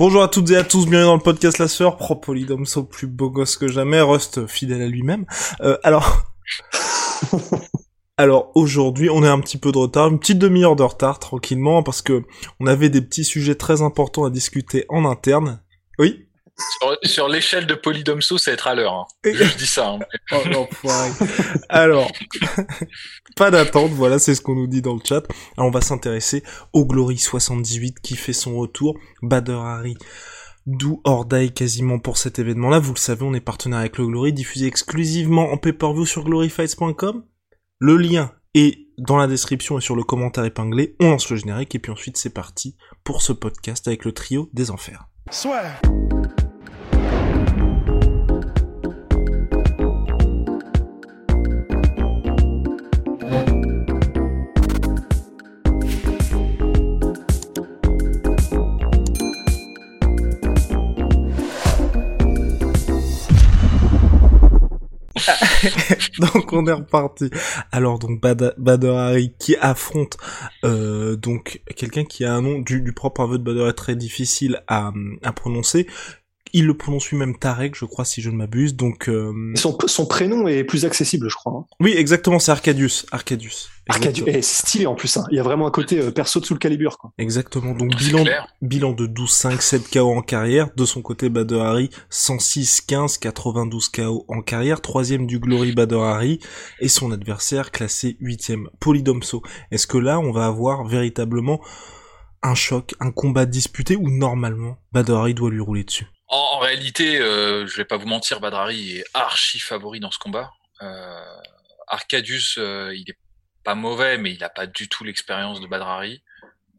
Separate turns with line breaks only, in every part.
Bonjour à toutes et à tous, bienvenue dans le podcast La Sœur, Propolydomso plus beau gosse que jamais, Rust fidèle à lui-même. Euh, alors, alors aujourd'hui, on est un petit peu de retard, une petite demi-heure de retard tranquillement parce que on avait des petits sujets très importants à discuter en interne. Oui?
Sur, sur l'échelle de Polydomso, ça va être à l'heure. Hein. Je dis ça. Hein.
Oh l'enfoiré. Alors, pas d'attente, voilà, c'est ce qu'on nous dit dans le chat. Alors on va s'intéresser au Glory 78 qui fait son retour, Bader Harry. D'où Hordaï quasiment pour cet événement-là. Vous le savez, on est partenaire avec le Glory, diffusé exclusivement en pay-per-view sur gloryfights.com. Le lien est dans la description et sur le commentaire épinglé. On lance le générique et puis ensuite c'est parti pour ce podcast avec le trio des enfers.
soit.
donc on est reparti. Alors donc Bad Bader Harry qui affronte euh, donc quelqu'un qui a un nom du, du propre aveu de Bader est très difficile à, à prononcer. Il le prononce lui-même Tarek, je crois, si je ne m'abuse. Donc euh,
Son, son prénom est plus accessible, je crois. hein.
oui, exactement, c'est Arcadius. Arcadius.
Arcadius, et c'est stylé en plus. Hein. Il y a vraiment un côté euh, perso dessous le calibre. Quoi.
Exactement. Donc bilan
clair.
bilan de 12-5, 7 KO en carrière. De son côté, Bader Harry 106-15, 92 KO en carrière. Troisième du Glory Bader Harry et son adversaire classé huitième, Polydomso. Est-ce que là, on va avoir véritablement un choc, un combat disputé ou normalement Bader Harry doit lui rouler dessus?
En, en réalité, euh, je vais pas vous mentir, Badrari est archi favori dans ce combat. Euh, Arcadius, euh, il est pas mauvais, mais il a pas du tout l'expérience de Badrari.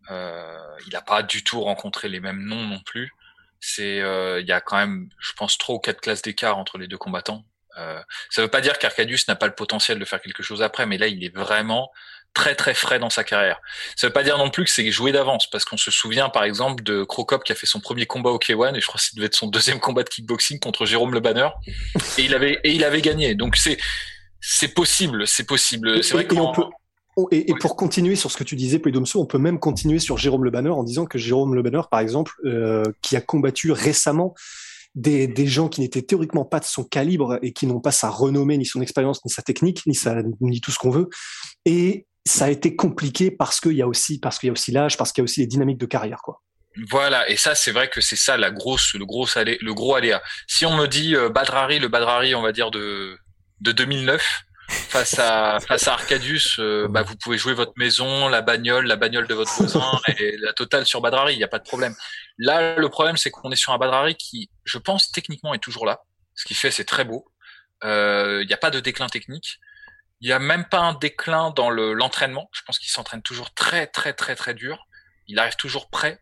Euh, il a pas du tout rencontré les mêmes noms non plus. C'est, euh, il y a quand même, je pense, trois ou quatre classes d'écart entre les deux combattants. Euh, ça veut pas dire qu'Arcadius n'a pas le potentiel de faire quelque chose après, mais là, il est vraiment très très frais dans sa carrière. Ça veut pas dire non plus que c'est joué d'avance, parce qu'on se souvient par exemple de Crocop qui a fait son premier combat au K1 et je crois que ça devait être son deuxième combat de kickboxing contre Jérôme Le Banner et il avait et il avait gagné. Donc c'est c'est possible, c'est possible. C'est
Et-
vrai
et
qu'on
on peut- Et, et pour continuer sur ce que tu disais, Polydomso, on peut même continuer sur Jérôme Le Banner en disant que Jérôme Le Banner, par exemple, euh, qui a combattu récemment des, des gens qui n'étaient théoriquement pas de son calibre et qui n'ont pas sa renommée, ni son expérience, ni sa technique, ni, sa, ni tout ce qu'on veut. Et ça a été compliqué parce qu'il y a aussi, parce qu'il y a aussi l'âge, parce qu'il y a aussi les dynamiques de carrière, quoi.
Voilà, et ça c'est vrai que c'est ça la grosse, le gros alé, le gros aléa. Si on me dit euh, Badrari, le Badrari, on va dire de de 2009 face à face à Arcadius, euh, bah vous pouvez jouer votre maison, la bagnole, la bagnole de votre voisin et la totale sur Badrari, il n'y a pas de problème. Là, le problème c'est qu'on est sur un Badrari qui, je pense techniquement est toujours là. Ce qu'il fait c'est très beau. Euh, Il n'y a pas de déclin technique. Il n'y a même pas un déclin dans le- l'entraînement. Je pense qu'il s'entraîne toujours très très très très dur. Il arrive toujours prêt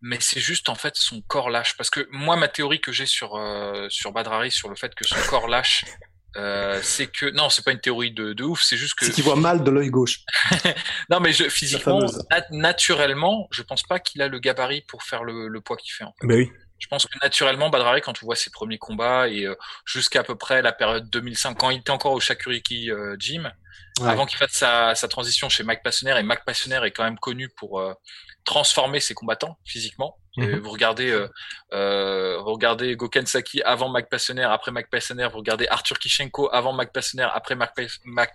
mais c'est juste en fait son corps lâche. Parce que moi, ma théorie que j'ai sur euh, sur Badrari, sur le fait que son corps lâche, euh, c'est que non, c'est pas une théorie de, de ouf, c'est juste que
C'est qu'il voit mal de l'œil gauche.
non, mais je, physiquement, nat- naturellement, je pense pas qu'il a le gabarit pour faire le, le poids qu'il fait. En fait.
Ben oui.
Je pense que naturellement, Badrari, quand on voit ses premiers combats et euh, jusqu'à peu près la période 2005, quand il était encore au Shakuriki euh, Gym,
Ouais.
avant qu'il fasse sa, sa transition chez Mac Passionnaire, et Mac Passionnaire est quand même connu pour euh, transformer ses combattants physiquement. Et
Mhm.
vous regardez, euh, euh, vous regardez Goken Saki avant Mac Passionnaire, après Mac Passionnaire, vous regardez Arthur Kishenko avant Mac Passionnaire, après Mac, Mac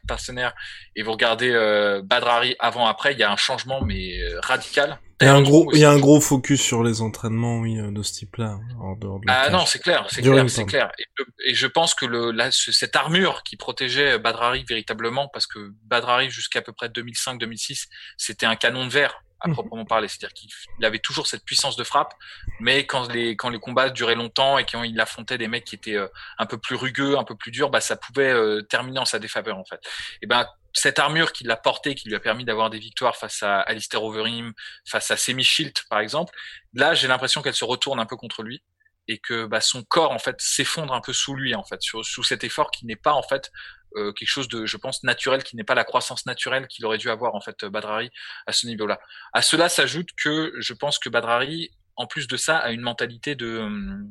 et vous regardez euh, Badrari avant après, il y a un changement mais radical.
Il y a un gros, il y a un gros focus sur les entraînements, oui, euh, de ce type-là, hein, en dehors de la
Ah non, c'est clair, c'est clair, c'est clair. Et, je- et je pense que le, ce- cette armure qui protégeait Badrari véritablement, parce que Badrari jusqu'à peu près 2005-2006, c'était un canon de verre à
Mhm.
proprement parler. C'est-à-dire qu'il il avait toujours cette puissance de frappe, mais quand les quand les combats duraient longtemps et quand il affrontait des mecs qui étaient euh, un peu plus rugueux, un peu plus durs, bah ça pouvait euh, terminer en sa défaveur en fait. Et ben cette armure qui l'a porté, qui lui a permis d'avoir des victoires face à Alistair Overeem, face à Semi Shield par exemple, là j'ai l'impression qu'elle se retourne un peu contre lui et que bah, son corps en fait s'effondre un peu sous lui en fait, sous cet effort qui n'est pas en fait euh, quelque chose de, je pense, naturel, qui n'est pas la croissance naturelle qu'il aurait dû avoir en fait Badrari à ce niveau-là. À cela s'ajoute que je pense que Badrari, en plus de ça, a une mentalité de hum,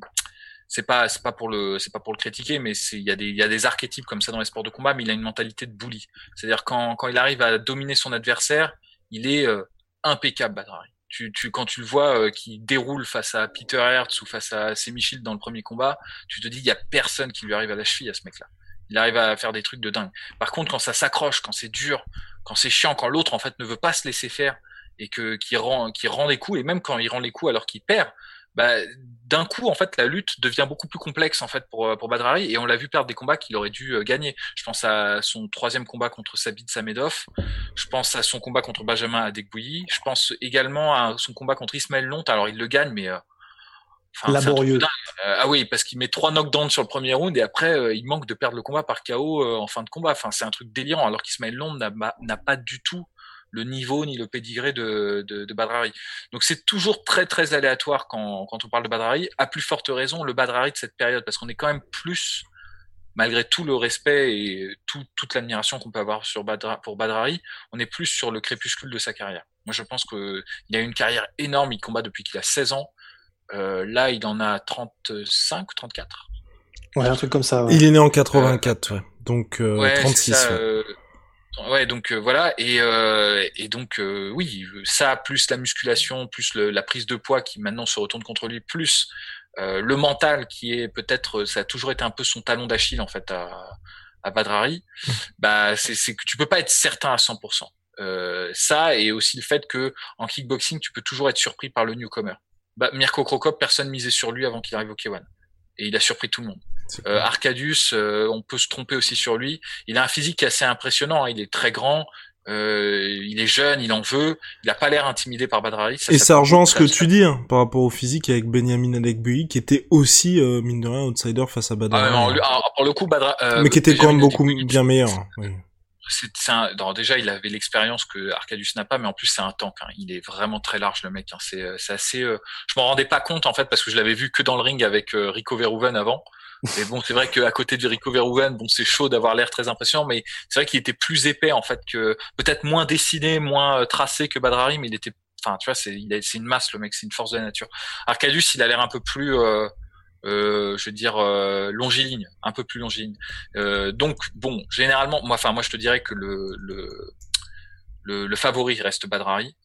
c'est pas c'est pas pour le c'est pas pour le critiquer mais il y a des il y a des archétypes comme ça dans les sports de combat mais il a une mentalité de bully. C'est-à-dire quand quand il arrive à dominer son adversaire il est euh, impeccable Badrari. Tu, tu quand tu le vois euh, qui déroule face à Peter Hertz ou face à Semi dans le premier combat tu te dis il y a personne qui lui arrive à la cheville à ce mec là il arrive à faire des trucs de dingue. Par contre quand ça s'accroche quand c'est dur quand c'est chiant quand l'autre en fait ne veut pas se laisser faire et que qui rend qui rend les coups et même quand il rend les coups alors qu'il perd bah, d'un coup, en fait, la lutte devient beaucoup plus complexe en fait pour pour Badrari et on l'a vu perdre des combats qu'il aurait dû euh, gagner. Je pense à son troisième combat contre Sabit Samedov. Je pense à son combat contre Benjamin Adegbouyi. Je pense également à son combat contre Ismaël Lont. Alors il le gagne, mais euh,
laborieux.
Euh, ah oui, parce qu'il met trois knockdowns sur le premier round et après il manque de perdre le combat par KO en fin de combat. Enfin, c'est un truc délirant. Alors qu'Ismaël Lond n'a pas du tout le niveau ni le pédigré de, de, de Badrari. Donc c'est toujours très très aléatoire quand, quand on parle de Badrari. À plus forte raison, le Badrari de cette période, parce qu'on est quand même plus, malgré tout le respect et tout, toute l'admiration qu'on peut avoir sur Badra, pour Badrari, on est plus sur le crépuscule de sa carrière. Moi je pense qu'il a une carrière énorme, il combat depuis qu'il a 16 ans. Euh, là il en a 35, 34.
Ouais, un truc comme ça.
Il est né en 84, ouais. Donc euh, 36. Ça, euh,
Ouais, donc euh, voilà, et, euh, et donc euh, oui, ça plus la musculation, plus le, la prise de poids qui maintenant se retourne contre lui, plus euh, le mental qui est peut-être, ça a toujours été un peu son talon d'Achille en fait à, à Badrari. Bah c'est que tu peux pas être certain à 100%. ça et aussi le fait que en kickboxing tu peux toujours être surpris par le newcomer. Bah, Mirko Krokop, personne misait sur lui avant qu'il arrive au K1 et il a surpris tout le monde. Euh, Arcadius, euh, on peut se tromper aussi sur lui. Il a un physique assez impressionnant. Hein. Il est très grand. Euh, il est jeune, il en veut. Il a pas l'air intimidé par Badrari.
et ça rejoint ce que tu dis hein, par rapport au physique avec Benjamin Adekbui, qui était aussi euh, mine de rien outsider face à Badrari.
Ah, non, pour le coup, Badra,
mais qui était quand même beaucoup bien meilleur. Oui
c'est un, déjà il avait l'expérience que Arcadius n'a pas, mais en plus c'est un tank. Hein. Il est vraiment très large le mec. Hein. C'est, assez. Euh, je m'en rendais pas compte en fait parce que je l'avais vu que dans le ring avec euh, Rico Verhoeven avant. Mais bon, c'est vrai qu'à côté de Rico Verhoeven, bon, c'est chaud d'avoir l'air très impressionnant, mais c'est vrai qu'il était plus épais en fait que peut-être moins dessiné, moins euh, tracé que Badrari, mais il était. Enfin, tu vois, c'est, c'est une masse le mec, c'est une force de la nature. Arcadius, il a l'air un peu plus. Euh, je veux dire euh, longiligne, un peu plus longiligne. Euh, donc bon, généralement, moi, enfin moi je te dirais que le le, le, le favori reste Badrari.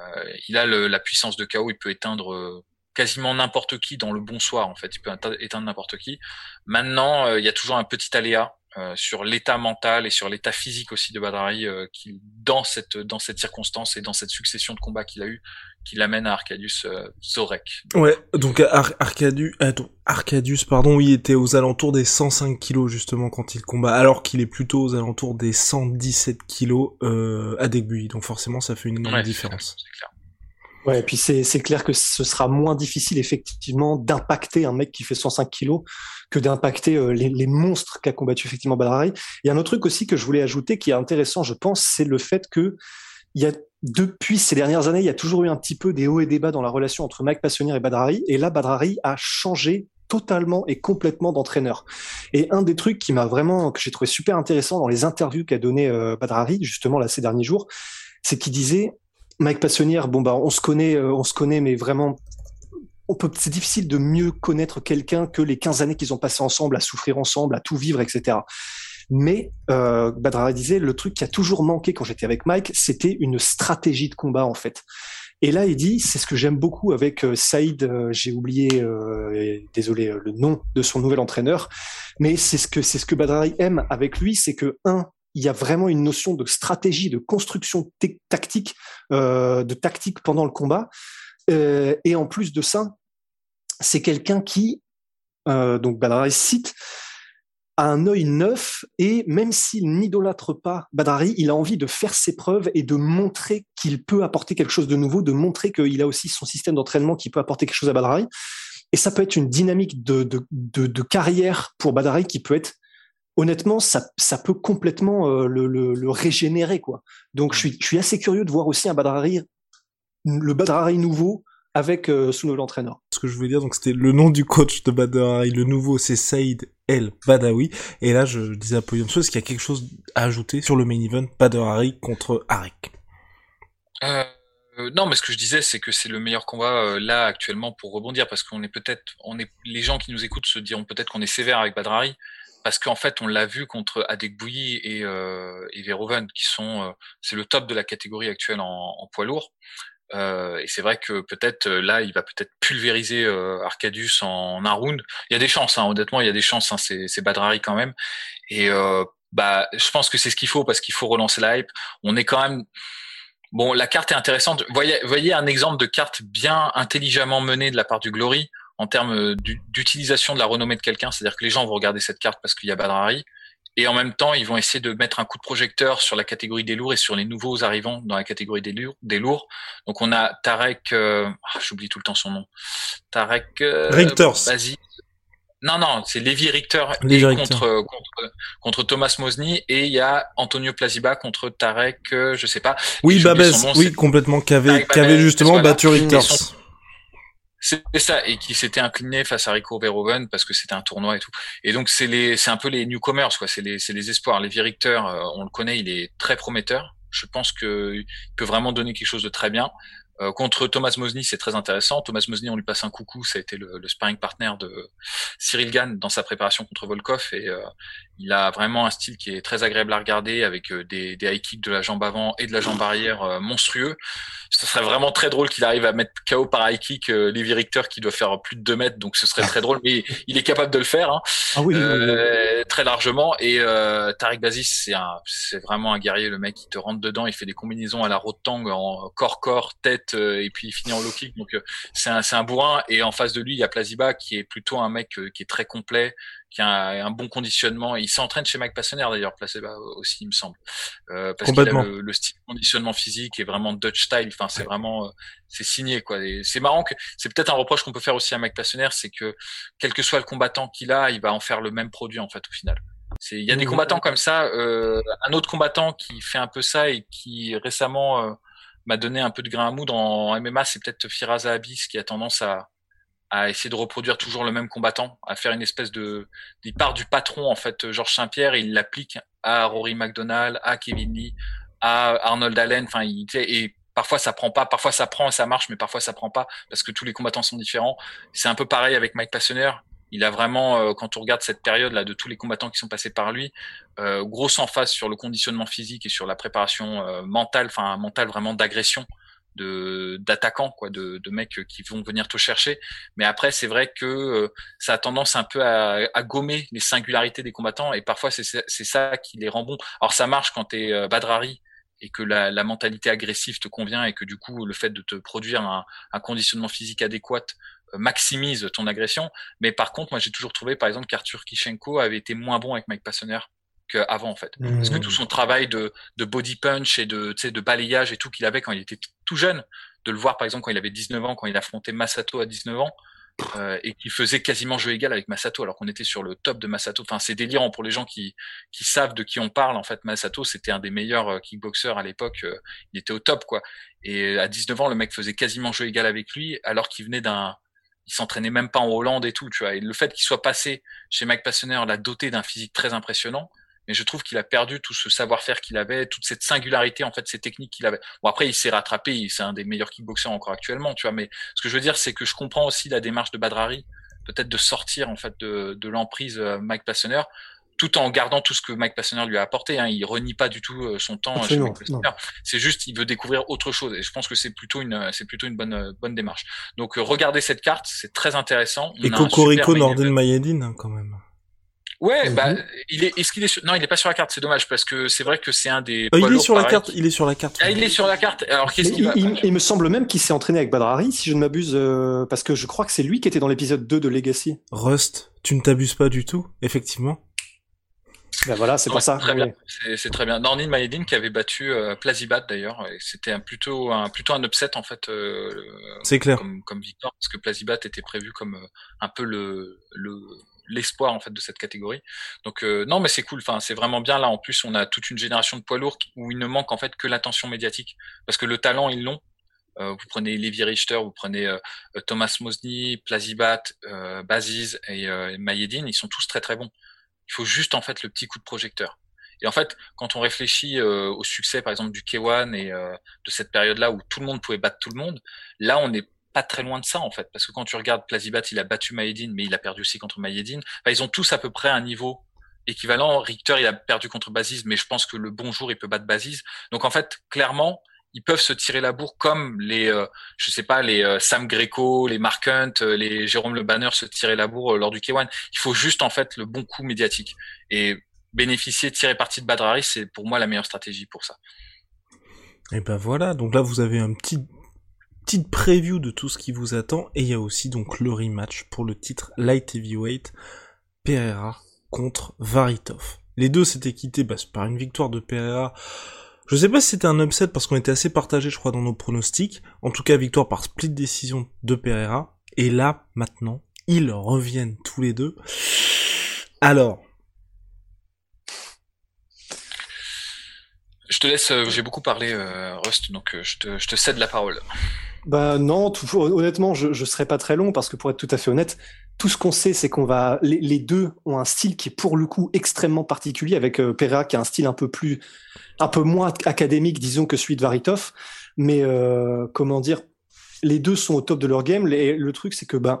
Euh, il a le, la puissance de chaos, il peut éteindre euh, quasiment n'importe qui dans le bon soir en fait, il peut éteindre n'importe qui. Maintenant, il y a toujours un petit aléa euh, sur l'état mental et sur l'état physique aussi de Badrari euh, qui dans cette dans cette circonstance et dans cette succession de combats qu'il a eu qui l'amène à Arcadius euh, Zorek.
Ouais, donc Ar Arcadius attends, Arcadius pardon, oui, était aux alentours des 105 kilos justement quand il combat alors qu'il est plutôt aux alentours des 117 kilos euh, à début. Donc forcément ça fait une énorme différence.
Clair. Ouais, et puis c'est clair que ce sera moins difficile effectivement d'impacter un mec qui fait 105 kilos que d'impacter euh, les, les, monstres qu'a combattu effectivement Badrari. A un autre truc aussi que je voulais ajouter qui est intéressant, je pense, c'est le fait que il y a depuis ces dernières années, il y a toujours eu un petit peu des hauts et des bas dans la relation entre Mike Passonnier et Badrari. Et là, Badrari a changé totalement et complètement d'entraîneur. Et un des trucs qui m'a vraiment, que j'ai trouvé super intéressant dans les interviews qu'a donné euh, Badrari, justement, là, ces derniers jours, c'est qu'il disait, Mike Passonnière, bon, bah, on se connaît, euh, on se connaît, mais vraiment on peut, c'est difficile de mieux connaître quelqu'un que les 15 années qu'ils ont passé ensemble, à souffrir ensemble, à tout vivre, etc. Mais euh, Badra disait, le truc qui a toujours manqué quand j'étais avec Mike, c'était une stratégie de combat en fait. Et là, il dit, c'est ce que j'aime beaucoup avec euh, Saïd, euh, j'ai oublié, euh, désolé, le nom de son nouvel entraîneur, mais c'est ce que c'est ce que Badrari aime avec lui, c'est que un, il y a vraiment une notion de stratégie, de construction tactique, de tactique pendant le combat. Euh, et en plus de ça, c'est quelqu'un qui, euh, donc Badrari cite, a un œil neuf et même s'il n'idolâtre pas Badrari, il a envie de faire ses preuves et de montrer qu'il peut apporter quelque chose de nouveau, de montrer qu'il a aussi son système d'entraînement qui peut apporter quelque chose à Badrari. Et ça peut être une dynamique de, carrière pour Badrari qui peut être honnêtement, ça, ça peut complètement euh, le, le, le, régénérer, quoi. Donc, je suis, je suis assez curieux de voir aussi un Badrari, le Badrari nouveau avec euh, ce nouvel entraîneur.
Ce que je voulais dire, donc c'était le nom du coach de Badrari, le nouveau, c'est Saïd El Badawi. Et là, je, disais à Podium est-ce qu'il y a quelque chose à ajouter sur le main event Badrari contre Arek
euh, non, mais ce que je disais, c'est que c'est le meilleur combat euh, là actuellement pour rebondir, parce qu'on est peut-être, on est, les gens qui nous écoutent se diront peut-être qu'on est sévère avec Badrari, parce qu'en fait, on l'a vu contre Adekbouyi et, euh, et Verhoeven, qui sont, euh, c'est le top de la catégorie actuelle en, en poids lourd. Euh, et c'est vrai que peut-être euh, là, il va peut-être pulvériser euh, Arcadius en un round. Il y a des chances, hein, honnêtement, il y a des chances. Hein, c'est Badrari quand même. Et bah, je pense que c'est ce qu'il faut parce qu'il faut relancer la hype. On est quand même Bon, la carte est intéressante. Voyez, voyez un exemple de carte bien intelligemment menée de la part du Glory en termes d'utilisation de la renommée de quelqu'un. C'est-à-dire que les gens vont regarder cette carte parce qu'il y a Badrari. Et en même temps, ils vont essayer de mettre un coup de projecteur sur la catégorie des lourds et sur les nouveaux arrivants dans la catégorie des lourds. Des lourds. Donc on a Tarek, euh, ah, j'oublie tout le temps son nom. Tarek euh, Vas-y. Non, non, c'est Lévi Richter, Contre, contre, contre, Thomas Mosny et il y a Antonio Plaziba contre Tarek, euh, je sais pas.
Oui, Babes, oui, complètement, qui avait, justement battu Richter.
C'est ça, et qui s'était incliné face à Rico Verhoeven parce que c'était un tournoi et tout. Et donc c'est les, c'est un peu les newcomers, quoi. C'est les, c'est les espoirs. Lévi Richter, euh, on le connaît, il est très prometteur. Je pense qu'il peut vraiment donner quelque chose de très bien. Euh, contre Thomas Mosny, c'est très intéressant. Thomas Mosny, on lui passe un coucou. Ça a été le, le sparring partner de Cyril Gann dans sa préparation contre Volkov et euh, il a vraiment un style qui est très agréable à regarder avec euh, des, des high kicks de la jambe avant et de la jambe arrière monstrueux. Ce serait vraiment très drôle qu'il arrive à mettre KO par high kick euh, Levi Richter qui doit faire plus de 2 mètres, donc ce serait très drôle. Mais il est capable de le faire hein, ah oui, très largement. Et euh, Tariq c'est c'est vraiment un guerrier. Le mec, il te rentre dedans, il fait des combinaisons à la rotang en corps corps, tête et puis il finit en low kick. Donc c'est un, c'est un bourrin. Et en face de lui, il y a Plaziba qui est plutôt un mec qui est très complet, qui a un, bon conditionnement. il s'entraîne chez Mike Passener d'ailleurs, placé aussi, il me semble, euh, parce qu'il a le, style de conditionnement physique est vraiment Dutch style. Enfin, c'est vraiment, euh, c'est signé quoi. c'est marrant que c'est peut-être un reproche qu'on peut faire aussi à Mike Passener, c'est que quel que soit le combattant qu'il a, il va en faire le même produit en fait au final. Il y a des mmh. combattants comme ça. Euh, un autre combattant qui fait un peu ça et qui récemment euh, m'a donné un peu de grain à moudre en MMA, c'est peut-être Firaz Abyss qui a tendance à à essayer de reproduire toujours le même combattant, à faire une espèce de, il part du patron en fait, Georges Saint-Pierre, il l'applique à Rory McDonald, à Kevin Lee, à Arnold Allen, enfin, il, et parfois ça prend pas, parfois ça prend et ça marche, mais parfois ça prend pas parce que tous les combattants sont différents. C'est un peu pareil avec Mike Passener. Il a vraiment, euh, quand on regarde cette période là de tous les combattants qui sont passés par lui, euh, grosse emphase sur le conditionnement physique et sur la préparation euh, mentale, enfin mentale vraiment d'agression de d'attaquants quoi de, de mecs qui vont venir te chercher. Mais après c'est vrai que euh, ça a tendance un peu à, à gommer les singularités des combattants. Et parfois c'est ça qui les rend bons. Alors ça marche quand tu es euh, Badrari et que la, la, mentalité agressive te convient et que du coup le fait de te produire un, un conditionnement physique adéquat euh, maximise ton agression. Mais par contre moi j'ai toujours trouvé par exemple qu'Arthur Kishenko avait été moins bon avec Mike Passener qu'avant en fait. Parce que tout son travail de, de body punch et de, de balayage et tout qu'il avait quand il était tout jeune, de le voir par exemple quand il avait 19 ans, quand il affrontait Masato à 19 ans, euh, et qui faisait quasiment jeu égal avec Masato alors qu'on était sur le top de Masato. Enfin, c'est délirant pour les gens qui, qui savent de qui on parle. En fait, Masato, c'était un des meilleurs euh, kickboxers à l'époque. Euh, il était au top, quoi. Et à 19 ans, le mec faisait quasiment jeu égal avec lui, alors qu'il venait d'un, il s'entraînait même pas en Hollande et tout, tu vois. Et le fait qu'il soit passé chez Mike Passener, l'a doté d'un physique très impressionnant mais je trouve qu'il a perdu tout ce savoir-faire qu'il avait, toute cette singularité en fait, ces techniques qu'il avait. Bon après, il s'est rattrapé, c'est un des meilleurs kickboxers encore actuellement, tu vois. Mais ce que je veux dire, c'est que je comprends aussi la démarche de Badrari, peut-être de sortir en fait de, de l'emprise euh, Mike Passener, tout en gardant tout ce que Mike Passener lui a apporté. Hein. Il renie pas du tout euh, son temps Mike C'est juste, il veut découvrir autre chose. Et je pense que c'est plutôt une, c'est plutôt une bonne, bonne démarche. Donc, regardez cette carte, c'est très intéressant.
et Cocorico Norden Mayedine, hein, quand même.
Ouais, bah, il est, est-ce qu'il est sur... non, il est pas sur la carte, c'est dommage parce que c'est vrai que c'est un des.
Euh, il est sur la carte, il est sur la carte.
Ah, il est sur la carte. Alors qu'est-ce qu'il
va... il, me semble même qu'il s'est entraîné avec Badrari, si je ne m'abuse, euh, parce que je crois que c'est lui qui était dans l'épisode 2 de Legacy.
Rust, tu ne t'abuses pas du tout, effectivement.
Ben voilà, c'est pour ça.
Très bien. C'est très bien. Nornin Mayedine qui avait battu euh, Plazibat d'ailleurs. C'était un, plutôt un plutôt un upset en fait. Euh,
c'est clair.
Comme, comme victoire parce que Plazibat était prévu comme euh, un peu le le l'espoir en fait de cette catégorie. Donc euh, non mais c'est cool. Enfin c'est vraiment bien là. En plus on a toute une génération de poids lourds où il ne manque en fait que l'attention médiatique parce que le talent ils l'ont. Euh, vous prenez Levi Richter, vous prenez euh, Thomas Mosny, Plazibat, euh, Baziz et, et Mayedine, ils sont tous très très bons. Il faut juste en fait le petit coup de projecteur. Et en fait, quand on réfléchit au succès, par exemple, du K1 et de cette période-là où tout le monde pouvait battre tout le monde, là, on n'est très loin de ça, en fait. Parce que quand tu regardes Plazibat, il a battu Mayedine, mais il a perdu aussi contre Mayedine. Enfin, ils ont tous à peu près un niveau équivalent. Richter, il a perdu contre Baziz, mais je pense que le bon jour, il peut battre Baziz. Donc, en fait, clairement, ils peuvent se tirer la bourre comme les, euh, je sais pas, les euh, Sam Greco, les Mark Hunt, euh, les Jérôme Le Banner se tirer la bourre lors du K1. Il faut juste en fait le bon coup médiatique et bénéficier, tirer parti de Badrari, c'est pour moi la meilleure stratégie pour ça.
Et ben voilà, donc là vous avez un petit petite preview de tout ce qui vous attend et il y a aussi donc le rematch pour le titre light heavyweight Pereira contre Varitov. Les deux s'étaient quittés bah, par une victoire de Pereira je sais pas si c'était un upset parce qu'on était assez partagé, je crois, dans nos pronostics. En tout cas, victoire par split décision de Pereira. Et là, maintenant, ils reviennent tous les deux. Alors.
Je te laisse, euh, j'ai beaucoup parlé, euh, Rust, donc euh, je, te, je te cède la parole.
Bah non, honnêtement, je, je serai pas très long parce que pour être tout à fait honnête, tout ce qu'on sait, c'est qu'on va, les, deux ont un style qui est pour le coup extrêmement particulier avec euh, Pereira qui a un style un peu plus, un peu moins académique, disons, que celui de Varitov. Mais euh, comment dire, les deux sont au top de leur game. le truc, c'est que ben.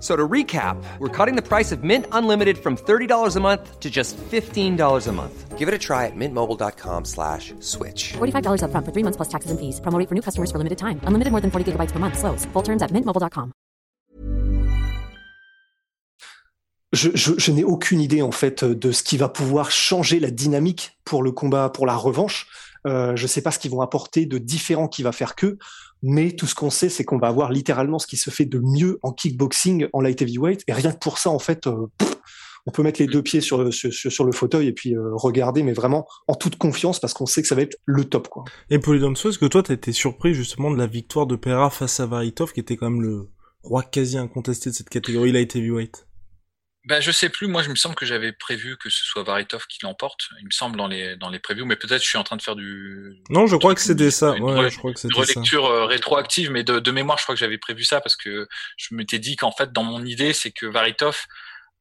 So to recap, we're cutting the price of Mint Unlimited from $30 a month to just $15 a month. Give it a try at mintmobile.com slash switch.
$45 up front for three months plus taxes and fees. Promo for new customers for limited time. Unlimited more than 40 gigabytes per month. Slows. Full terms at mintmobile.com.
Je, je, je n'ai aucune idée en fait de ce qui va pouvoir changer la dynamique pour le combat, pour la revanche. Euh, je ne sais pas ce qu'ils vont apporter de différent qui va faire que, mais tout ce qu'on sait, c'est qu'on va avoir littéralement ce qui se fait de mieux en kickboxing, en light heavyweight, et rien que pour ça, en fait, euh, on peut mettre les deux pieds sur, le fauteuil et puis euh, regarder, mais vraiment en toute confiance parce qu'on sait que ça va être le top, quoi.
Et Polydomso, est-ce que toi, t'as été surpris justement de la victoire de Pereira face à Varitov, qui était quand même le roi quasi incontesté de cette catégorie light heavyweight?
Ben, je sais plus. Moi, je me semble que j'avais prévu que ce soit Varitov qui l'emporte. Il me semble dans les dans les previews, mais peut-être je suis en train de faire du.
Non, je crois que c'était ça. Ouais, je crois que c'était
ça. relecture euh, rétroactive, mais de, de mémoire, je crois que j'avais prévu ça parce que je m'étais dit qu'en fait, dans mon idée, c'est que Varitov,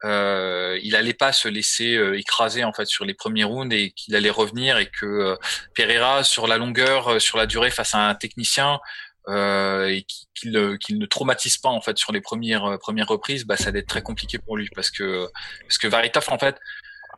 euh, il allait pas se laisser euh, écraser en fait sur les premiers rounds et qu'il allait revenir et que euh, Pereira sur la longueur, sur la durée face à un technicien, euh, et qu'il ne traumatise pas en fait sur les premières euh, premières reprises, bah ça va être très compliqué pour lui parce que parce que Varitov en fait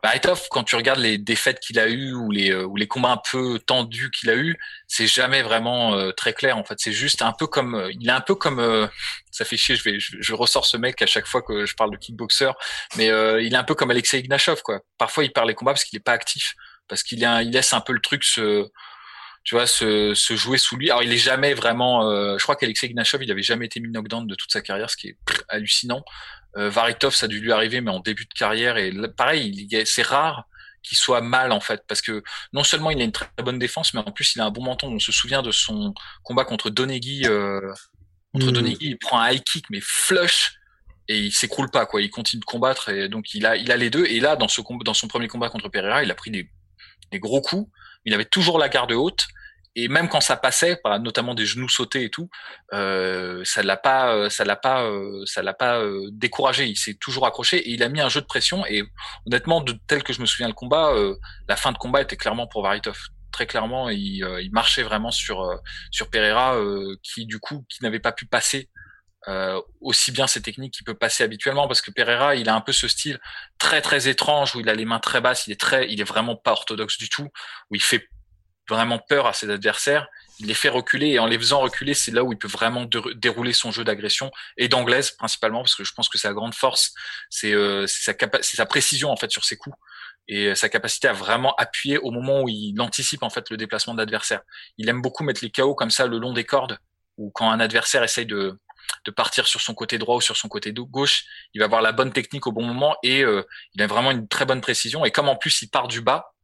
Varitov quand tu regardes les défaites qu'il a eu ou les ou les combats un peu tendus qu'il a eu, c'est jamais vraiment euh, très clair en fait. C'est juste un peu comme il est un peu comme ça fait chier. Je vais je, ressors ce mec à chaque fois que je parle de kickboxer, mais il est un peu comme Alexei Ignashov quoi. Parfois il perd les combats parce qu'il est pas actif, parce qu'il il laisse un peu le truc se tu vois, se, se, jouer sous lui. Alors, il est jamais vraiment. Euh, je crois qu'Alexei Ignashov, il avait jamais été mis knockdown de toute sa carrière, ce qui est hallucinant. Euh, Varitov, ça a dû lui arriver, mais en début de carrière. Et pareil, c'est rare qu'il soit mal en fait, parce que non seulement il a une très bonne défense, mais en plus il a un bon menton. On se souvient de son combat contre Donegui. Euh, contre mmh. il prend un high kick, mais flush et il s'écroule pas quoi. Il continue de combattre et donc il a il a les deux. Et là, dans ce dans son premier combat contre Pereira, il a pris des des gros coups il avait toujours la garde haute et même quand ça passait, notamment des genoux sautés et tout, euh, ça l'a pas, euh, ça l'a pas, euh, ça l'a pas découragé. Il s'est toujours accroché et il a mis un jeu de pression. Et honnêtement, de tel que je me souviens le combat, la fin de combat était clairement pour Varitov. Très clairement, il, il marchait vraiment sur sur Pereira, qui du coup, qui n'avait pas pu passer euh, aussi bien ses techniques qu'il peut passer habituellement parce que Pereira il a un peu ce style très très étrange où il a les mains très basses il est très il est vraiment pas orthodoxe du tout où il fait vraiment peur à ses adversaires, il les fait reculer et en les faisant reculer, c'est là où il peut vraiment dérouler son jeu d'agression et d'anglaise principalement parce que je pense que sa grande force, c'est euh, sa, sa précision en fait sur ses coups et sa capacité à vraiment appuyer au moment où il anticipe en fait le déplacement de l'adversaire. Il aime beaucoup mettre les KO comme ça le long des cordes ou quand un adversaire essaye de de partir sur son côté droit ou sur son côté gauche, il va avoir la bonne technique au bon moment et euh, il a vraiment une très bonne précision. Et comme en plus il part du bas,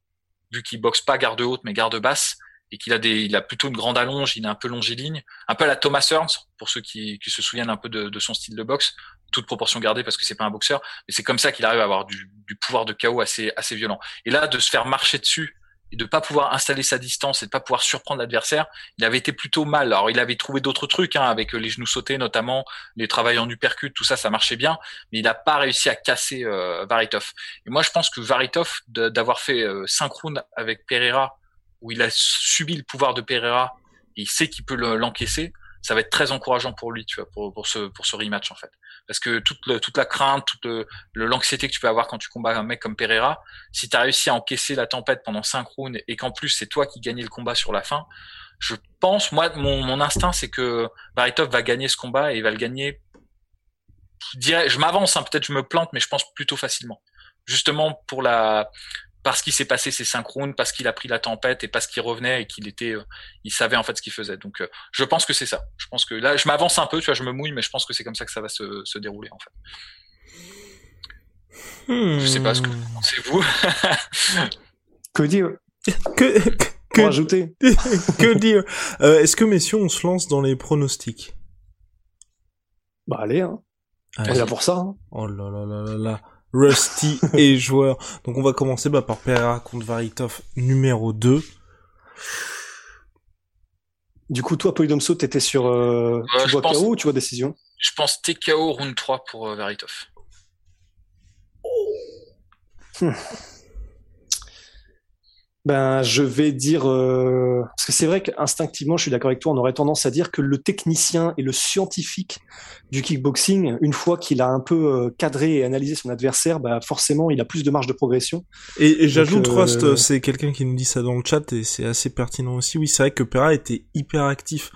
vu qu'il boxe pas garde haute mais garde basse et qu'il a des, il a plutôt une grande allonge, il est un peu longiligne, un peu à la Thomas Hearns pour ceux qui, se souviennent un peu de, de, son style de boxe, toute proportion gardée parce que c'est pas un boxeur, mais c'est comme ça qu'il arrive à avoir du, du pouvoir de chaos assez assez violent. Et là de se faire marcher dessus et de pas pouvoir installer sa distance et de pas pouvoir surprendre l'adversaire, il avait été plutôt mal. Alors il avait trouvé d'autres trucs hein, avec les genoux sautés notamment, les travails en uppercut, tout ça, ça marchait bien, mais il n'a pas réussi à casser euh, Varitov. Et moi je pense que Varitov d'avoir fait euh, synchrone avec Pereira, où il a subi le pouvoir de Pereira, et il sait qu'il peut l'encaisser, ça va être très encourageant pour lui, tu vois, pour, pour ce pour ce rematch en fait parce que toute, toute la crainte, toute l'anxiété que tu peux avoir quand tu combats un mec comme Pereira, si tu as réussi à encaisser la tempête pendant 5 rounds et qu'en plus c'est toi qui gagnais le combat sur la fin, je pense, moi, mon, mon instinct, c'est que Baritov va gagner ce combat et il va le gagner. Je, dirais, je m'avance, hein, peut-être je me plante, mais je pense plutôt facilement. Justement pour la parce qu'il s'est passé ses synchrones, parce qu'il a pris la tempête et parce qu'il revenait et qu'il était, euh, il savait en fait ce qu'il faisait. Donc, euh, je pense que c'est ça. Je pense que là, je m'avance un peu, tu vois, je me mouille, mais je pense que c'est comme ça que ça va se, se dérouler en fait. Hmm. Je sais pas ce que pensez vous.
que dire?
Que que
rajouter
Que dire? Euh, Est-ce que messieurs, on se lance dans les pronostics?
Bah allez, hein. On est là pour ça. Hein.
Oh là là là là là. Rusty et joueur. Donc on va commencer bah, par Pereira contre Varitov numéro 2.
Du coup, toi, Polydomso, t'étais sur... Euh, tu vois KO ou tu vois décision?
Je pense TKO round 3 pour euh, Varitov.
Hmm. Ben, je vais dire euh... parce que c'est vrai qu'instinctivement, je suis d'accord avec toi, on aurait tendance à dire que le technicien et le scientifique du kickboxing, une fois qu'il a un peu euh, cadré et analysé son adversaire, bah forcément, il a plus de marge de progression.
Et, j'ajoute, euh... Rust, c'est quelqu'un qui nous dit ça dans le chat et c'est assez pertinent aussi. Oui, c'est vrai que Pera était hyper actif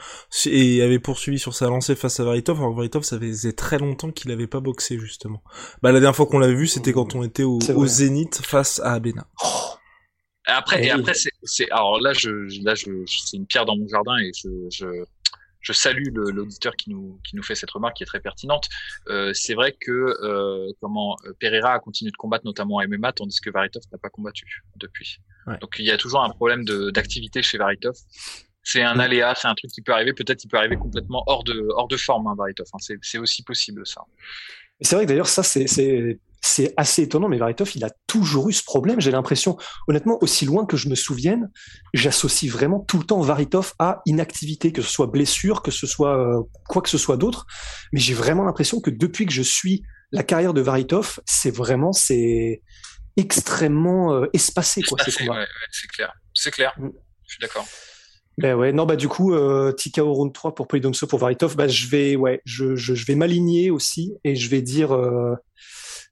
et avait poursuivi sur sa lancée face à Varitov. Alors Varitov, ça faisait très longtemps qu'il avait pas boxé justement. Bah la dernière fois qu'on l'avait vu, c'était quand on était au, au Zénith face à Abena.
Oh après, et, après, c'est, alors là, je, là, je, c'est une pierre dans mon jardin et je, je, je salue l'auditeur qui nous, qui nous fait cette remarque qui est très pertinente. Euh, c'est vrai que euh, comment euh, Pereira a continué de combattre notamment en MMA tandis que Varitov n'a pas combattu depuis. Donc il y a toujours un problème de, d'activité chez Varitov. C'est un aléa, c'est un truc qui peut arriver. Peut-être il peut arriver complètement hors de hors de forme, hein, Varitov. Hein. C'est aussi possible ça.
C'est vrai que d'ailleurs ça c'est, c'est assez étonnant, mais Varitov, il a toujours eu ce problème. J'ai l'impression, honnêtement, aussi loin que je me souvienne, j'associe vraiment tout le temps Varitov à inactivité, que ce soit blessure, que ce soit euh, quoi que ce soit d'autre. Mais j'ai vraiment l'impression que depuis que je suis la carrière de Varitov, c'est vraiment c'est extrêmement euh, espacé, quoi.
c'est clair, c'est clair. Mm. Je suis d'accord.
Ben ouais, non bah du coup euh, Tikao round 3 pour Polydomso pour Varitov, bah je vais ouais, je, je, je vais m'aligner aussi et je vais dire euh,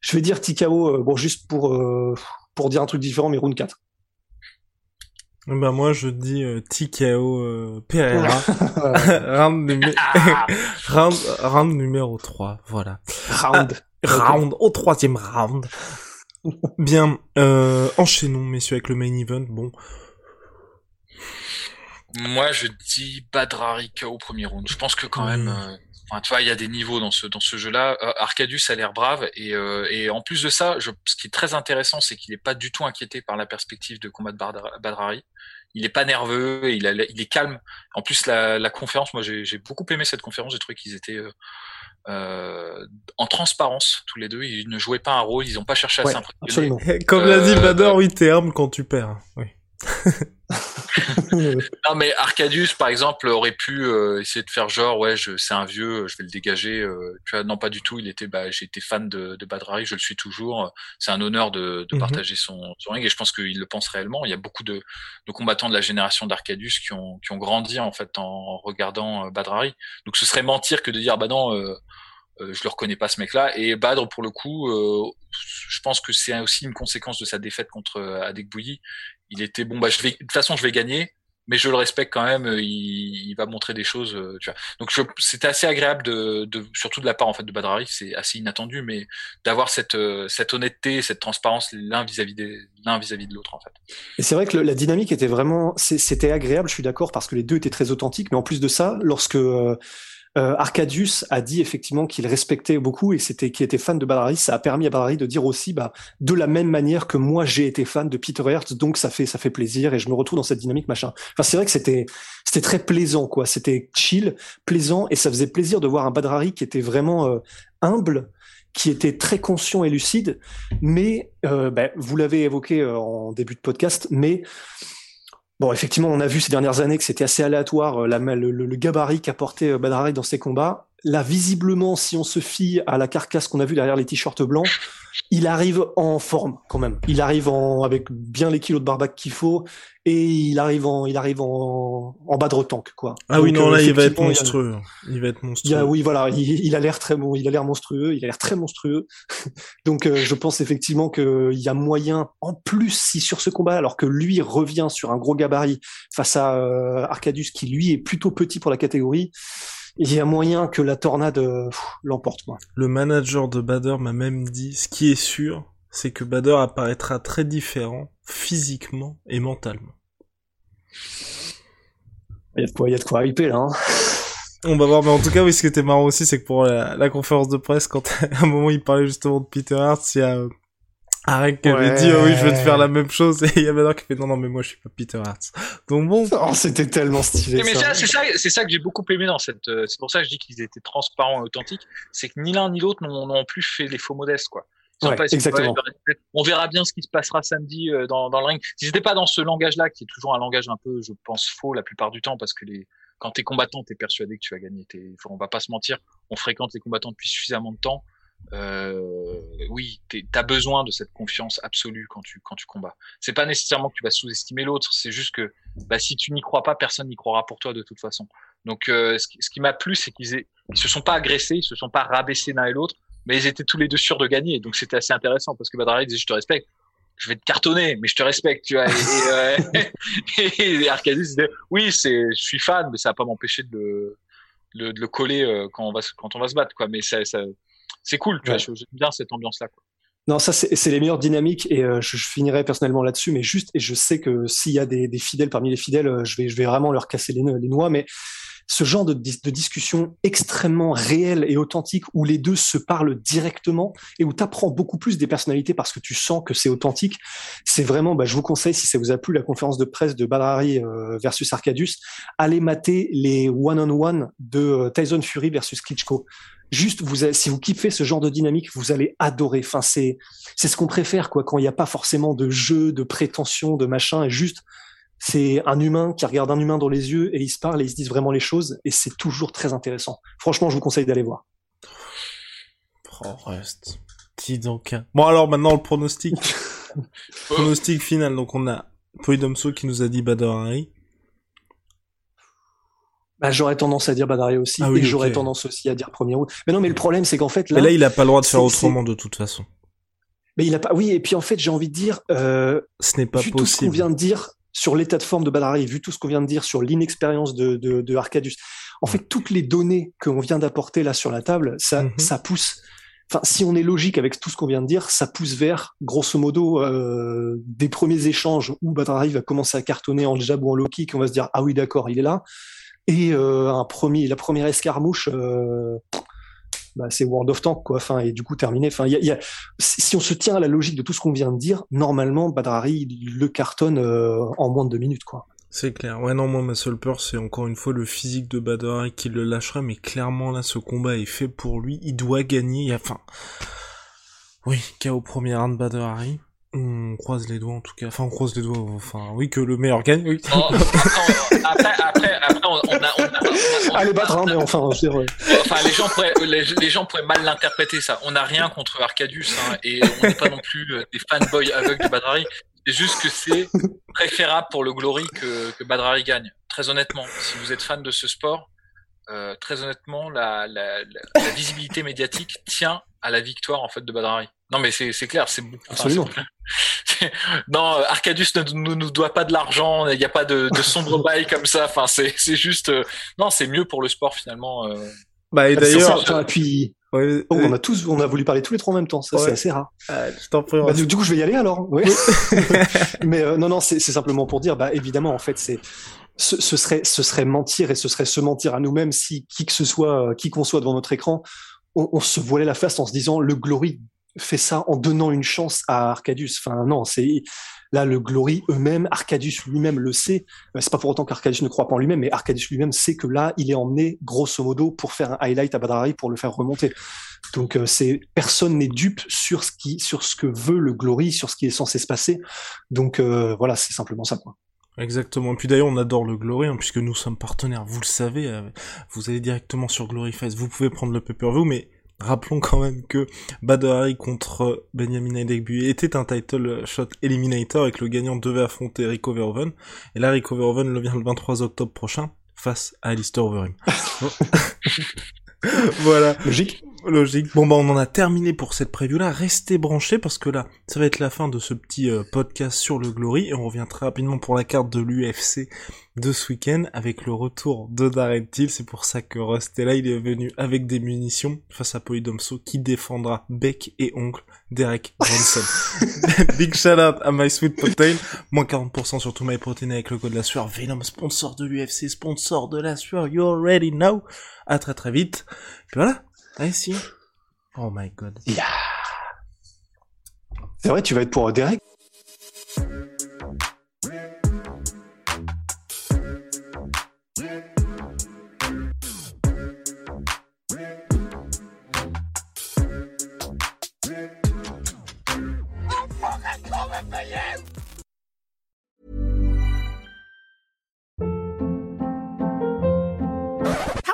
je vais dire TKO, euh, bon, juste pour, euh, pour dire un truc différent, mais round 4.
Bah moi je dis euh, TKO euh, Pereira. Round, round, round, numéro 3 voilà.
Round.
Ah, round au troisième round. Bien euh, enchaînons messieurs avec le main event. Bon.
Moi je dis Badrari KO premier round. Je pense que quand même euh, Enfin, tu vois, il y a des niveaux dans ce dans ce jeu-là. Euh, Arcadius a l'air brave et, euh, et en plus de ça, je, ce qui est très intéressant, c'est qu'il n'est pas du tout inquiété par la perspective de combat de Badrari. Il est pas nerveux, et il, a, il est calme. En plus, la, la conférence, moi, j'ai beaucoup aimé cette conférence. J'ai trouvé qu'ils étaient euh, euh, en transparence tous les deux. Ils ne jouaient pas un rôle, ils n'ont pas cherché à s'impressionner.
Comme l'a dit Bader, oui, t'es arme quand tu perds. Oui.
non mais Arcadius par exemple aurait pu euh, essayer de faire genre ouais je c'est un vieux je vais le dégager euh, tu vois non pas du tout il était bah j'ai été fan de, de Badrari je le suis toujours c'est un honneur de, de mhm. partager son, son ring et je pense qu'il le pense réellement il y a beaucoup de, de combattants de la génération d'Arcadius qui ont qui ont grandi en fait en regardant euh, Badrari donc ce serait mentir que de dire bah non euh, je le reconnais pas ce mec-là. Et Badr, pour le coup, euh, je pense que c'est aussi une conséquence de sa défaite contre Adek Bouilly il était bon bah je vais de toute façon je vais gagner mais je le respecte quand même. Il, il va montrer des choses, tu vois. Donc c'était assez agréable de, de, surtout de la part en fait de Badrari, c'est assez inattendu, mais d'avoir cette cette honnêteté, cette transparence l'un vis-à-vis des l'un vis-à-vis de l'autre en fait.
Et c'est vrai que la dynamique était vraiment, c'était agréable. Je suis d'accord parce que les deux étaient très authentiques, mais en plus de ça, lorsque euh, Arcadius a dit effectivement qu'il respectait beaucoup et c'était qu'il était fan de Badari. Ça a permis à Badari de dire aussi, bah, de la même manière que moi j'ai été fan de Peter Hertz, donc ça fait ça fait plaisir et je me retrouve dans cette dynamique machin. Enfin, c'est vrai que c'était c'était très plaisant quoi. C'était chill, plaisant et ça faisait plaisir de voir un Badrari qui était vraiment euh, humble qui était très conscient et lucide, mais euh, bah, vous l'avez évoqué en début de podcast, mais Bon, effectivement, on a vu ces dernières années que c'était assez aléatoire euh, le, le, gabarit qu'apportait euh, Badrari dans ses combats. Là, visiblement, si on se fie à la carcasse qu'on a vue derrière les t-shirts blancs, il arrive en forme quand même. Il arrive en, avec bien les kilos de barbac qu'il faut et il arrive en, il arrive en, en bas de retanque, quoi.
Ah oui, non, là, il va être monstrueux. Il, va être monstrueux.
Il oui, voilà, il, a l'air très bon, il a l'air monstrueux, il a l'air très monstrueux. Donc, euh, je pense effectivement qu'il y a moyen, en plus, si sur ce combat, alors que lui revient sur un gros gabarit face à euh, Arcadius, qui lui est plutôt petit pour la catégorie, il y a moyen que la tornade l'emporte.
Le manager de Bader m'a même dit, ce qui est sûr, c'est que Bader apparaîtra très différent physiquement et mentalement.
Il y a de quoi, il y a de quoi hyper là. Hein.
On va voir, mais en tout cas, oui, ce qui était marrant aussi, c'est que pour la, conférence de presse, quand à un moment il parlait justement de Peter Hart, il y a Arek qui avait dit, oh oui, je veux te faire la même chose, et il y a Bader qui fait, non, non, mais moi, je suis pas Peter Hart. Donc bon.
Oh, c'était tellement stylé.
Mais c'est ça, c'est ça que j'ai beaucoup aimé dans cette, euh, c'est pour ça que je dis qu'ils étaient transparents et authentiques, c'est que ni l'un ni l'autre n'ont plus fait les faux modestes, quoi.
Ouais, exactement.
On verra bien ce qui se passera samedi euh, dans, dans le ring. Si c'était pas dans ce langage-là, qui est toujours un langage un peu, je pense, faux la plupart du temps, parce que les, quand t'es combattant, t'es persuadé que tu vas gagner. T'es, on va pas se mentir, on fréquente les combattants depuis suffisamment de temps. Euh, oui, t'as besoin de cette confiance absolue quand tu quand tu combats. C'est pas nécessairement que tu vas sous-estimer l'autre, c'est juste que bah, si tu n'y crois pas, personne n'y croira pour toi de toute façon. Donc, euh, ce qui, ce qui m'a plu, c'est qu'ils ils se sont pas agressés, ils se sont pas rabaissés l'un et l'autre, mais ils étaient tous les deux sûrs de gagner. Donc, c'était assez intéressant parce que Badrari disait je te respecte, je vais te cartonner, mais je te respecte, tu vois. Et, et, euh, Arcadis disait oui, c'est, je suis fan, mais ça va pas m'empêcher de le, de, de le coller euh, quand on va quand on va se battre, quoi. Mais ça, ça c'est cool, tu vois. J'aime bien cette ambiance-là.
Non, ça c'est les meilleures dynamiques et euh, je, je, finirai personnellement là-dessus, mais juste et je sais que s'il y a des, des, fidèles parmi les fidèles, euh, je vais je vais vraiment leur casser les, les noix, mais ce genre de, de, discussion extrêmement réelle et authentique où les deux se parlent directement et où tu apprends beaucoup plus des personnalités parce que tu sens que c'est authentique, c'est vraiment, bah, je vous conseille, si ça vous a plu, la conférence de presse de Badrari euh, versus Arcadius, allez mater les one-on-one de Tyson Fury versus Klitschko juste vous si vous kiffez ce genre de dynamique, vous allez adorer. Enfin, c'est c'est ce qu'on préfère quoi quand il n'y a pas forcément de jeu, de prétention, de machin, et juste c'est un humain qui regarde un humain dans les yeux et ils se parlent et ils se disent vraiment les choses et c'est toujours très intéressant. Franchement, je vous conseille d'aller voir.
Oh, reste. Dis donc. Hein. Bon alors maintenant le pronostic. pronostic final. Donc on a Poidomso qui nous a dit Harry.
Bah, j'aurais tendance à dire Badari aussi, ah et j'aurais tendance aussi à dire premier round. Mais non, mais le problème, c'est qu'en fait,
là. Mais là, il a pas le droit de faire autrement de toute façon.
Mais il a pas, oui, et puis en fait, j'ai envie de dire, euh,
ce n'est pas
vu
possible.
tout ce qu'on vient de dire sur l'état de forme de Badari, vu tout ce qu'on vient de dire sur l'inexpérience de, de, de, Arcadius, en fait, toutes les données qu'on vient d'apporter là sur la table, ça, mhm. ça pousse. Enfin, si on est logique avec tout ce qu'on vient de dire, ça pousse vers, grosso modo, euh, des premiers échanges où Badari va commencer à cartonner en jab ou en low kick, on va se dire ah oui d'accord, il est là et euh, un premier, la première escarmouche, euh, bah, c'est World of Tank, quoi. Enfin, et du coup terminé. Enfin, si on se tient à la logique de tout ce qu'on vient de dire, normalement, Badrari le cartonne euh, en moins de deux minutes, quoi.
C'est clair. Ouais, non, moi, ma seule peur, c'est encore une fois le physique de Badrari qui le lâchera, mais clairement, là, ce combat est fait pour lui. Il doit gagner. Enfin, oui, KO premier round Badrari. On croise les doigts en tout cas. Enfin, on croise les doigts. Enfin, oui, que le meilleur gagne. Oui.
Oh, après, après, après, on, a, on a,
Allez battre, hein, mais enfin, c'est vrai.
Enfin, les gens pourraient, les, gens pourraient mal l'interpréter ça. On n'a rien contre Arcadius hein, et on n'est pas non plus euh, des fanboys aveugles de Badrari. C'est juste que c'est préférable pour le Glory que, que Badrari gagne. Très honnêtement, si vous êtes fan de ce sport, euh, très honnêtement, la, la, la, la visibilité médiatique tient à la victoire en fait de Badrari. Non, mais c'est clair, c'est
absolument.
non, Arcadius ne nous, doit pas de l'argent, il n'y a pas de, de sombre bail comme ça. Enfin, c'est juste, euh, non, c'est mieux pour le sport finalement. Euh.
Bah et
bah,
d'ailleurs,
puis oh, on a tous, on a voulu parler tous les trois en même temps. Ça, c'est assez rare.
je t'en prie.
Bah, du, coup, je vais y aller alors. Oui. mais euh, non, non, c'est simplement pour dire, bah évidemment, en fait, c'est ce, ce, serait, ce serait mentir et ce serait se mentir à nous-mêmes si qui que ce soit, qui qu'on soit devant notre écran, on, on, se voilait la face en se disant le glory fait ça en donnant une chance à Arcadius. Enfin, non, c'est là le Glory eux-mêmes, Arcadius lui-même le sait. Euh, c'est pas pour autant qu'Arcadius ne croit pas en lui-même, mais Arcadius lui-même sait que là, il est emmené grosso modo pour faire un highlight à Badrari pour le faire remonter. Donc, euh, c'est personne n'est dupe sur ce qui, sur ce que veut le Glory, sur ce qui est censé se passer. Donc euh, voilà, c'est simplement ça, quoi.
Exactement. Et puis d'ailleurs, on adore le Glory, hein, puisque nous sommes partenaires. Vous le savez. vous allez directement sur Gloryfest. Vous pouvez prendre le pay-per-view, mais Rappelons quand même que Badr contre Benjamin Aidegbu était un title shot eliminator et que le gagnant devait affronter Rico Verhoeven. Et là, Rico Verhoeven le vient le 23 octobre prochain face à Alistair Overeem. voilà.
Logique.
Logique. Bon bah on en a terminé pour cette preview là. Restez branchés parce que là, ça va être la fin de ce petit euh, podcast sur le Glory et on revient très rapidement pour la carte de l'UFC de ce week-end avec le retour de Darren Till. C'est pour ça que Rust est là. Il est venu avec des munitions face à Polydomso qui défendra bec et oncle Derek Johnson. Big shout out à My Sweet Protein. Moins 40% sur tout My Protein avec le code de la sueur. Venom, sponsor de l'UFC, sponsor de la sueur. You already know. À très très vite. Puis voilà. Allez, si. Oh my god.
Yeah. C'est vrai, tu vas être pour Derek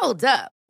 Hold up.